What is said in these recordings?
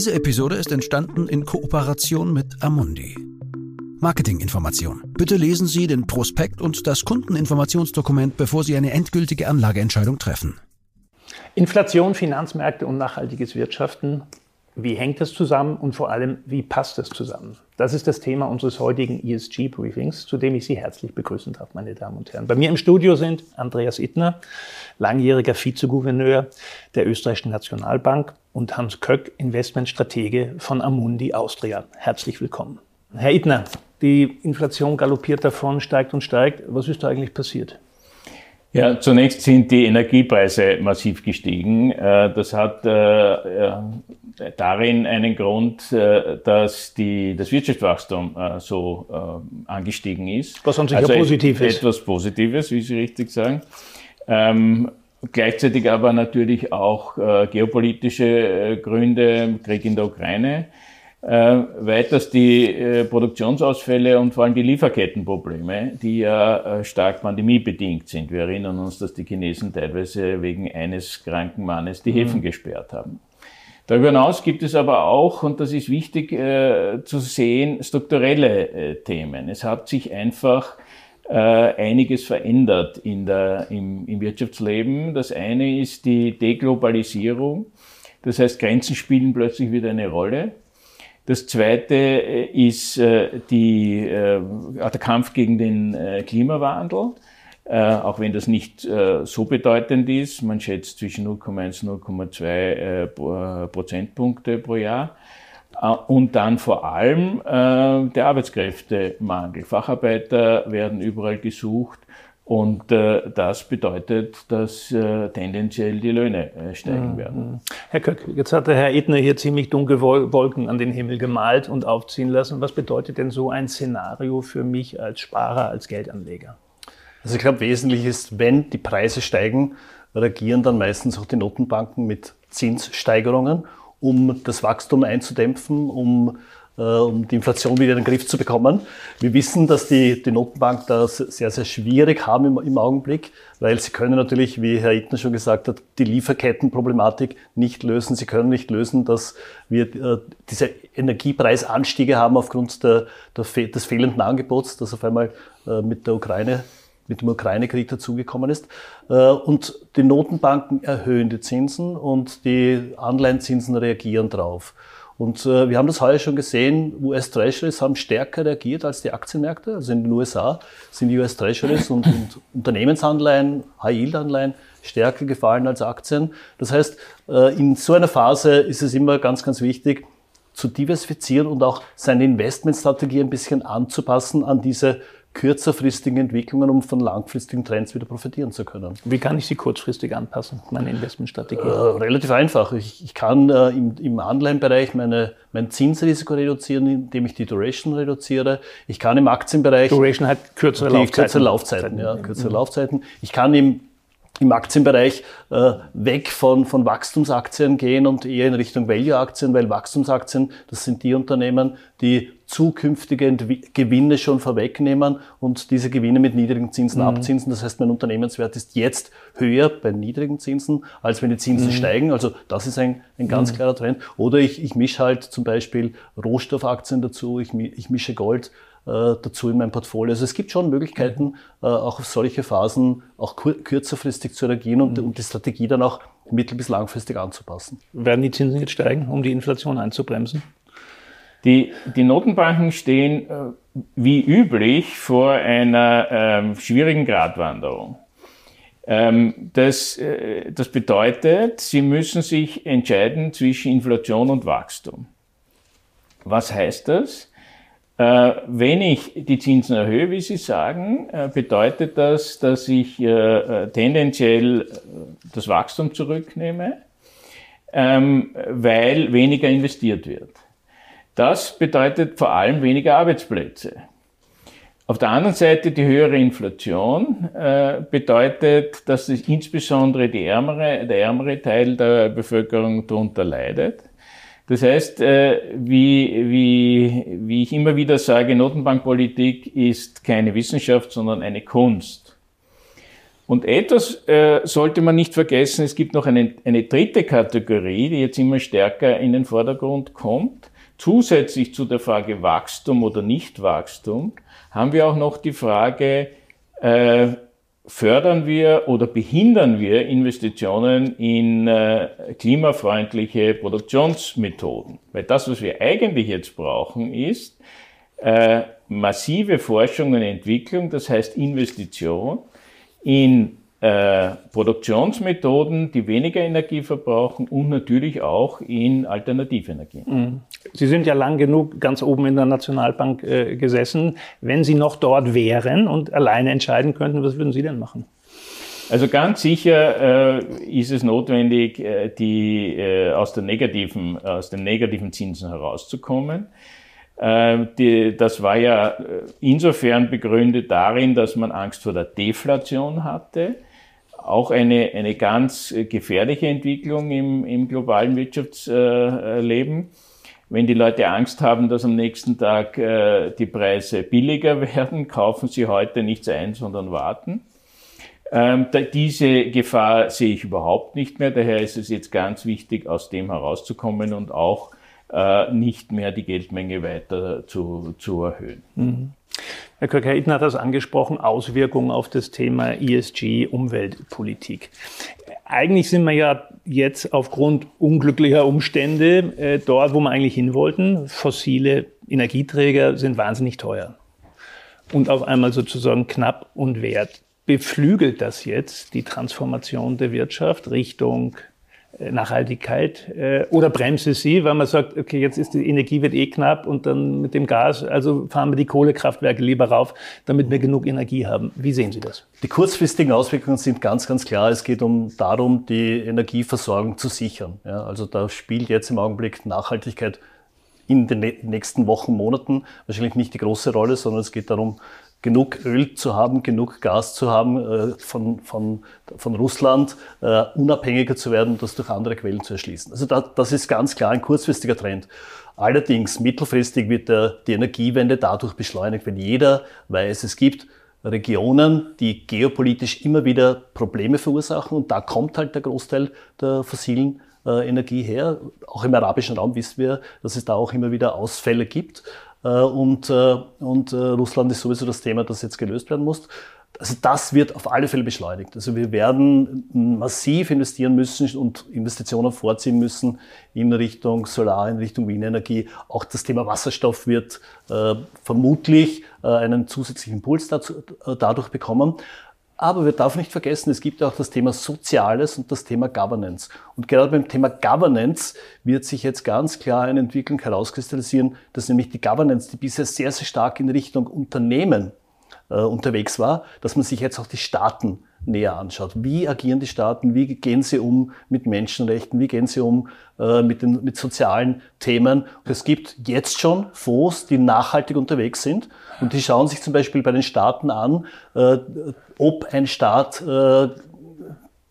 Diese Episode ist entstanden in Kooperation mit Amundi. Marketinginformation. Bitte lesen Sie den Prospekt und das Kundeninformationsdokument, bevor Sie eine endgültige Anlageentscheidung treffen. Inflation, Finanzmärkte und nachhaltiges Wirtschaften. Wie hängt das zusammen und vor allem, wie passt das zusammen? Das ist das Thema unseres heutigen ESG-Briefings, zu dem ich Sie herzlich begrüßen darf, meine Damen und Herren. Bei mir im Studio sind Andreas Ittner, langjähriger Vizegouverneur der Österreichischen Nationalbank und Hans Köck, Investmentstratege von Amundi Austria. Herzlich willkommen. Herr Ittner, die Inflation galoppiert davon, steigt und steigt. Was ist da eigentlich passiert? Ja, zunächst sind die Energiepreise massiv gestiegen. Äh, das hat äh, darin einen Grund, äh, dass die, das Wirtschaftswachstum so angestiegen ist. Was an sich also ja positiv ist. Etwas Positives, wie Sie richtig sagen. Ähm, gleichzeitig aber natürlich auch geopolitische Gründe, Krieg in der Ukraine. Äh, weiters die äh, Produktionsausfälle und vor allem die Lieferkettenprobleme, die ja äh, stark pandemiebedingt sind. Wir erinnern uns, dass die Chinesen teilweise wegen eines kranken Mannes die Häfen mhm. gesperrt haben. Darüber hinaus gibt es aber auch, und das ist wichtig äh, zu sehen, strukturelle äh, Themen. Es hat sich einfach äh, einiges verändert in der, im, im Wirtschaftsleben. Das eine ist die Deglobalisierung. Das heißt, Grenzen spielen plötzlich wieder eine Rolle. Das zweite äh, ist äh, die, äh, der Kampf gegen den Klimawandel, auch wenn das nicht so bedeutend ist. Man schätzt zwischen 0,1 und 0,2 Prozentpunkte pro Jahr. Und dann vor allem der Arbeitskräftemangel. Facharbeiter werden überall gesucht. Und äh, das bedeutet, dass äh, tendenziell die Löhne äh, steigen mhm. werden. Herr Köck, jetzt hat der Herr Edner hier ziemlich dunkle Wolken an den Himmel gemalt und aufziehen lassen. Was bedeutet denn so ein Szenario für mich als Sparer, als Geldanleger? Also ich glaube, wesentlich ist, wenn die Preise steigen, reagieren dann meistens auch die Notenbanken mit Zinssteigerungen, um das Wachstum einzudämpfen, um äh, um die Inflation wieder in den Griff zu bekommen. Wir wissen, dass die, die Notenbank das sehr, sehr schwierig haben im, im Augenblick, weil sie können natürlich, wie Herr Ittner schon gesagt hat, die Lieferkettenproblematik nicht lösen. Sie können nicht lösen, dass wir äh, diese Energiepreisanstiege haben aufgrund der, der, des fehlenden Angebots, das auf einmal äh, mit der Ukraine mit dem Ukraine-Krieg dazugekommen ist. Äh, und die Notenbanken erhöhen die Zinsen und die Anleihenzinsen reagieren drauf. Und äh, wir haben das heuer schon gesehen, US Treasuries haben stärker reagiert als die Aktienmärkte. Also in den USA sind die US Treasuries und, und Unternehmensanleihen, High-Yield-Anleihen stärker gefallen als Aktien. Das heißt, äh, in so einer Phase ist es immer ganz, ganz wichtig, zu diversifizieren und auch seine Investmentstrategie ein bisschen anzupassen an diese kürzerfristigen Entwicklungen, um von langfristigen Trends wieder profitieren zu können. Wie kann ich sie kurzfristig anpassen, meine Investmentstrategie? Äh, relativ einfach. Ich, ich kann äh, im, im Anleihenbereich meine, mein Zinsrisiko reduzieren, indem ich die Duration reduziere. Ich kann im Aktienbereich... Duration hat kürzere Laufzeiten. Kürzere Laufzeiten, ja, kürzere mhm. Laufzeiten. Ich kann im im Aktienbereich äh, weg von, von Wachstumsaktien gehen und eher in Richtung Value-Aktien, weil Wachstumsaktien, das sind die Unternehmen, die zukünftige Entwi Gewinne schon vorwegnehmen und diese Gewinne mit niedrigen Zinsen mhm. abzinsen. Das heißt, mein Unternehmenswert ist jetzt höher bei niedrigen Zinsen, als wenn die Zinsen mhm. steigen. Also das ist ein, ein ganz mhm. klarer Trend. Oder ich, ich mische halt zum Beispiel Rohstoffaktien dazu, ich, ich mische Gold dazu in meinem Portfolio. Also es gibt schon Möglichkeiten, äh, auch auf solche Phasen auch kürzerfristig zu reagieren und, mhm. und die Strategie dann auch mittel- bis langfristig anzupassen. Werden die Zinsen jetzt steigen, um die Inflation einzubremsen? Die, die Notenbanken stehen äh, wie üblich vor einer ähm, schwierigen Gratwanderung. Ähm, das, äh, das bedeutet, sie müssen sich entscheiden zwischen Inflation und Wachstum. Was heißt das? Äh, wenn ich die Zinsen erhöhe, wie Sie sagen, äh, bedeutet das, dass ich äh, tendenziell das Wachstum zurücknehme, ähm, weil weniger investiert wird. Das bedeutet vor allem weniger Arbeitsplätze. Auf der anderen Seite die höhere Inflation bedeutet, dass insbesondere die ärmere, der ärmere Teil der Bevölkerung darunter leidet. Das heißt, äh, wie, wie, wie ich immer wieder sage, Notenbankpolitik ist keine Wissenschaft, sondern eine Kunst. Und etwas äh, sollte man nicht vergessen, es gibt noch eine, eine dritte Kategorie, die jetzt immer stärker in den Vordergrund kommt. Zusätzlich zu der Frage Wachstum oder Nichtwachstum haben wir auch noch die Frage, äh, fördern wir oder behindern wir Investitionen in äh, klimafreundliche Produktionsmethoden? Weil das, was wir eigentlich jetzt brauchen, ist äh, massive Forschung und Entwicklung, das heißt Investition in äh, Produktionsmethoden, die weniger Energie verbrauchen und natürlich auch in Alternativenergien. Mhm. Sie sind ja lang genug ganz oben in der Nationalbank äh, gesessen. Wenn Sie noch dort wären und alleine entscheiden könnten, was würden Sie denn machen? Also ganz sicher äh, ist es notwendig, äh, die, äh, aus, der negativen, aus den negativen Zinsen herauszukommen. Ähm, die, das war ja äh, insofern begründet darin, dass man Angst vor der Deflation hatte. Auch eine, eine ganz gefährliche Entwicklung im, im globalen Wirtschaftsleben. Wenn die Leute Angst haben, dass am nächsten Tag äh, die Preise billiger werden, kaufen sie heute nichts ein, sondern warten. Ähm, diese Gefahr sehe ich überhaupt nicht mehr. Daher ist es jetzt ganz wichtig, aus dem herauszukommen und auch äh, nicht mehr die Geldmenge weiter zu, zu erhöhen. Mhm. Herr Köcker, Herr hat das angesprochen, Auswirkungen auf das Thema ESG, Umweltpolitik. Eigentlich sind wir ja jetzt aufgrund unglücklicher Umstände äh, dort, wo wir eigentlich hin wollten. Fossile Energieträger sind wahnsinnig teuer und auf einmal sozusagen knapp und wert. Beflügelt das jetzt die Transformation der Wirtschaft Richtung Nachhaltigkeit äh, oder bremst es sie, weil man sagt, okay, jetzt ist die Energie wird eh knapp und dann mit dem Gas, also fahren wir die Kohlekraftwerke lieber rauf, damit wir genug Energie haben. Wie sehen Sie das? Die kurzfristigen Auswirkungen sind ganz, ganz klar. Es geht um darum, die Energieversorgung zu sichern. Ja, also da spielt jetzt im Augenblick Nachhaltigkeit in den nächsten Wochen, Monaten wahrscheinlich nicht die große Rolle, sondern es geht darum, genug Öl zu haben, genug Gas zu haben, äh, von, von, von Russland äh, unabhängiger zu werden, das durch andere Quellen zu erschließen. Also da, das ist ganz klar ein kurzfristiger Trend. Allerdings mittelfristig wird der, die Energiewende dadurch beschleunigt, wenn jeder weiß, es gibt Regionen, die geopolitisch immer wieder Probleme verursachen und da kommt halt der Großteil der fossilen äh, Energie her. Auch im arabischen Raum wissen wir, dass es da auch immer wieder Ausfälle gibt. Äh, und, äh, und äh, Russland ist sowieso das Thema, das jetzt gelöst werden muss. Also das wird auf alle Fälle beschleunigt. Also wir werden massiv investieren müssen und Investitionen vorziehen müssen in Richtung Solar, in Richtung Windenergie. Auch das Thema Wasserstoff wird äh, vermutlich äh, einen zusätzlichen Impuls dazu, äh, dadurch bekommen. Aber wir dürfen nicht vergessen, es gibt auch das Thema Soziales und das Thema Governance. Und gerade beim Thema Governance wird sich jetzt ganz klar eine Entwicklung herauskristallisieren, dass nämlich die Governance, die bisher sehr, sehr stark in Richtung Unternehmen äh, unterwegs war, dass man sich jetzt auch die Staaten näher anschaut. Wie agieren die Staaten? Wie gehen sie um mit Menschenrechten? Wie gehen sie um äh, mit, den, mit sozialen Themen? Es gibt jetzt schon Fonds, die nachhaltig unterwegs sind und die schauen sich zum Beispiel bei den Staaten an, äh, ob ein Staat äh,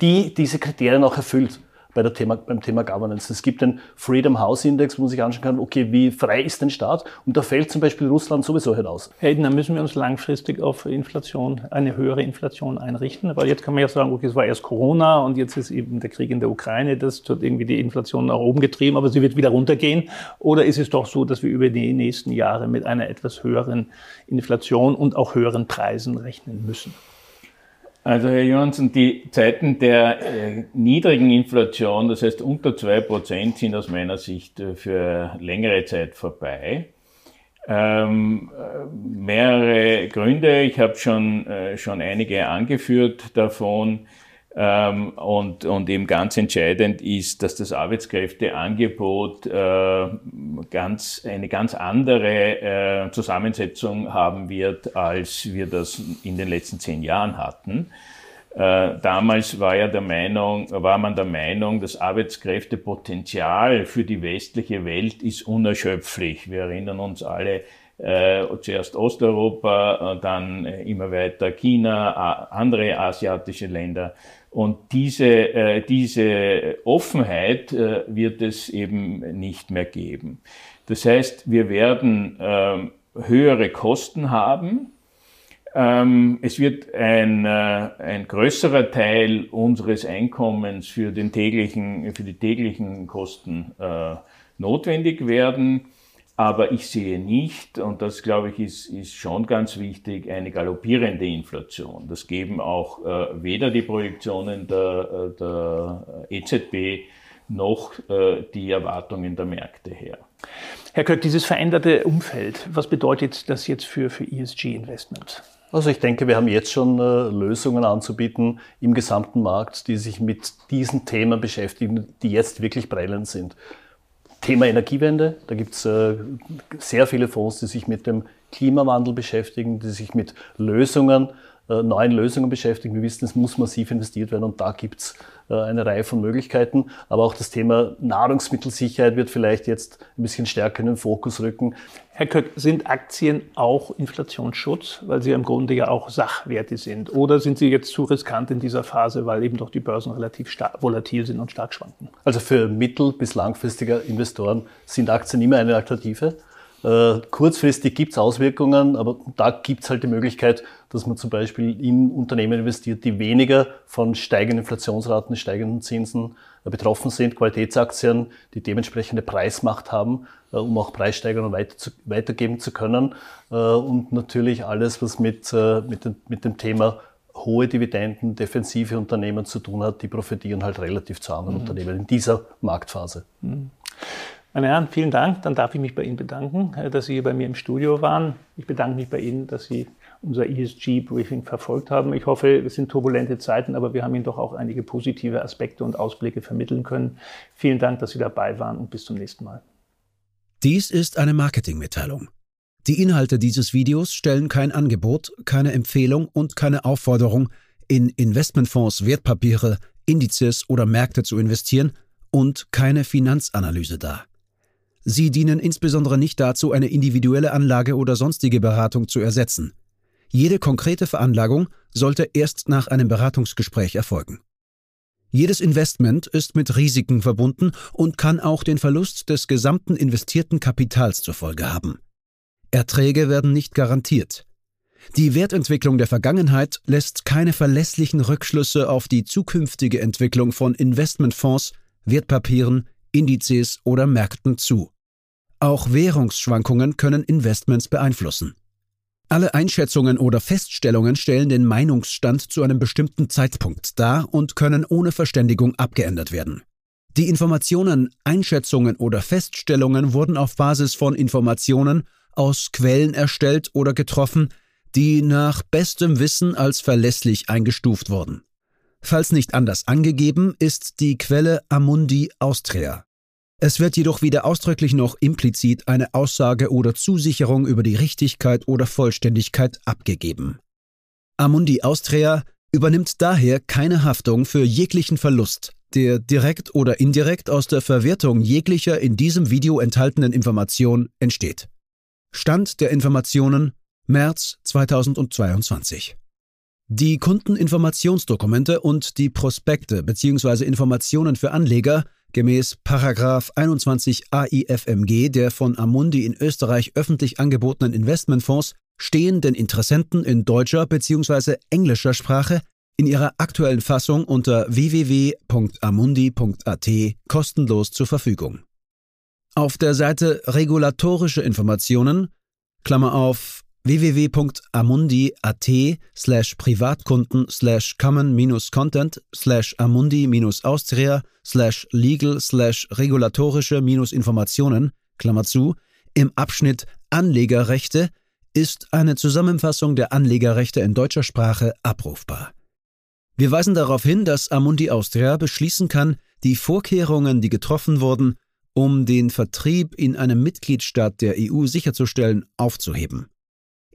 die diese Kriterien auch erfüllt bei der Thema, beim Thema Governance. Es gibt den Freedom House Index, wo man sich anschauen kann, okay, wie frei ist ein Staat? Und da fällt zum Beispiel Russland sowieso hinaus. Herr Edner, müssen wir uns langfristig auf Inflation, eine höhere Inflation einrichten? Weil jetzt kann man ja sagen, okay, es war erst Corona und jetzt ist eben der Krieg in der Ukraine, das hat irgendwie die Inflation nach oben getrieben, aber sie wird wieder runtergehen. Oder ist es doch so, dass wir über die nächsten Jahre mit einer etwas höheren Inflation und auch höheren Preisen rechnen müssen? Also Herr Johansson, die Zeiten der äh, niedrigen Inflation, das heißt unter zwei Prozent, sind aus meiner Sicht äh, für längere Zeit vorbei. Ähm, äh, mehrere Gründe, ich habe schon, äh, schon einige angeführt davon. Ähm, und, und eben ganz entscheidend ist, dass das Arbeitskräfteangebot äh, ganz, eine ganz andere äh, Zusammensetzung haben wird, als wir das in den letzten zehn Jahren hatten. Äh, damals war, ja der Meinung, war man der Meinung, das Arbeitskräftepotenzial für die westliche Welt ist unerschöpflich. Wir erinnern uns alle äh, zuerst Osteuropa, dann immer weiter China, andere asiatische Länder. Und diese, äh, diese Offenheit äh, wird es eben nicht mehr geben. Das heißt, wir werden äh, höhere Kosten haben, Ähm, es wird ein, äh, ein größerer Teil unseres Einkommens für, den täglichen, für die täglichen Kosten äh, notwendig werden. Aber ich sehe nicht, und das glaube ich ist, ist schon ganz wichtig, eine galoppierende Inflation. Das geben auch äh, weder die Projektionen der, äh, der EZB noch äh, die Erwartungen der Märkte her. Herr Köck, dieses veränderte Umfeld, was bedeutet das jetzt für, für ESG-Investment? Also ich denke, wir haben jetzt schon äh, Lösungen anzubieten im gesamten Markt, die sich mit diesen Themen beschäftigen, die jetzt wirklich prellend sind. Thema Energiewende, da gibt es äh, sehr viele Fonds, die sich mit dem Klimawandel beschäftigen, die sich mit Lösungen neuen Lösungen beschäftigen. Wir wissen, es muss massiv investiert werden und da gibt es äh, eine Reihe von Möglichkeiten. Aber auch das Thema Nahrungsmittelsicherheit wird vielleicht jetzt ein bisschen stärker in den Fokus rücken. Herr Köck, sind Aktien auch Inflationsschutz, weil sie im Grunde ja auch Sachwerte sind? Oder sind sie jetzt zu riskant in dieser Phase, weil eben doch die Börsen relativ volatil sind und stark schwanken? Also für mittel- bis langfristige Investoren sind Aktien immer eine Alternative. Äh, kurzfristig gibt es Auswirkungen, aber da gibt es halt die Möglichkeit, dass man zum Beispiel in Unternehmen investiert, die weniger von steigenden Inflationsraten, steigenden Zinsen äh, betroffen sind, Qualitätsaktien, die dementsprechende Preismacht haben, äh, um auch Preissteigerungen weiter zu, weitergeben zu können. Und natürlich alles, was mit, mit, dem, mit dem Thema hohe Dividenden, defensive Unternehmen zu tun hat, die profitieren halt relativ zu anderen mhm. Unternehmen in dieser Marktphase. Mhm. Meine Herren, vielen Dank. Dann darf ich mich bei Ihnen bedanken, äh, dass Sie hier bei mir im Studio waren. Ich bedanke mich bei Ihnen, dass Sie unser ESG-Briefing verfolgt haben. Ich hoffe, es sind turbulente Zeiten, aber wir haben Ihnen doch auch einige positive Aspekte und Ausblicke vermitteln können. Vielen Dank, dass Sie dabei waren und bis zum nächsten Mal. Dies ist eine Marketingmitteilung. Die Inhalte dieses Videos stellen kein Angebot, keine Empfehlung und keine Aufforderung, in Investmentfonds, Wertpapiere, Indizes oder Märkte zu investieren und keine Finanzanalyse dar. Sie dienen insbesondere nicht dazu, eine individuelle Anlage oder sonstige Beratung zu ersetzen. Jede konkrete Veranlagung sollte erst nach einem Beratungsgespräch erfolgen. Jedes Investment ist mit Risiken verbunden und kann auch den Verlust des gesamten investierten Kapitals zur Folge haben. Erträge werden nicht garantiert. Die Wertentwicklung der Vergangenheit lässt keine verlässlichen Rückschlüsse auf die zukünftige Entwicklung von Investmentfonds, Wertpapieren, Indizes oder Märkten zu. Auch Währungsschwankungen können Investments beeinflussen. Alle Einschätzungen oder Feststellungen stellen den Meinungsstand zu einem bestimmten Zeitpunkt dar und können ohne Verständigung abgeändert werden. Die Informationen, Einschätzungen oder Feststellungen wurden auf Basis von Informationen aus Quellen erstellt oder getroffen, die nach bestem Wissen als verlässlich eingestuft wurden. Falls nicht anders angegeben, ist die Quelle Amundi Austria. Es wird jedoch weder ausdrücklich noch implizit eine Aussage oder Zusicherung über die Richtigkeit oder Vollständigkeit abgegeben. Amundi Austria übernimmt daher keine Haftung für jeglichen Verlust, der direkt oder indirekt aus der Verwertung jeglicher in diesem Video enthaltenen Information entsteht. Stand der Informationen März 2022. Die Kundeninformationsdokumente und die Prospekte bzw. Informationen für Anleger Gemäß 21 AIFMG der von Amundi in Österreich öffentlich angebotenen Investmentfonds stehen den Interessenten in deutscher bzw. englischer Sprache in ihrer aktuellen Fassung unter www.amundi.at kostenlos zur Verfügung. Auf der Seite Regulatorische Informationen, Klammer auf www.amundi.at slash Privatkunden slash common-content slash amundi-austria slash legal slash regulatorische-informationen, Klammer zu, im Abschnitt Anlegerrechte ist eine Zusammenfassung der Anlegerrechte in deutscher Sprache abrufbar. Wir weisen darauf hin, dass Amundi Austria beschließen kann, die Vorkehrungen, die getroffen wurden, um den Vertrieb in einem Mitgliedstaat der EU sicherzustellen, aufzuheben.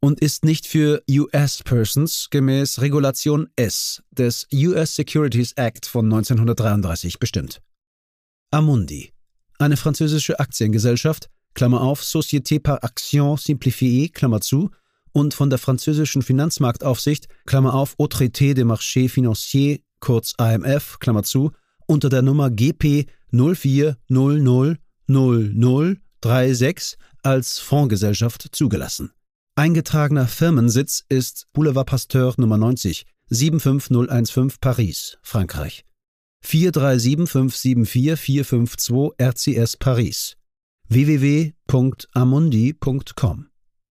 und ist nicht für US Persons gemäß Regulation S des US Securities Act von 1933 bestimmt. Amundi, eine französische Aktiengesellschaft, Klammer auf, Société par Action Simplifiée, Klammer zu, und von der französischen Finanzmarktaufsicht, Klammer auf, Autorité des Marchés Financiers, kurz AMF, Klammer zu, unter der Nummer GP 04000036 als Fondsgesellschaft zugelassen. Eingetragener Firmensitz ist Boulevard Pasteur Nummer 90, 75015 Paris, Frankreich. 437574452 RCS Paris. www.amundi.com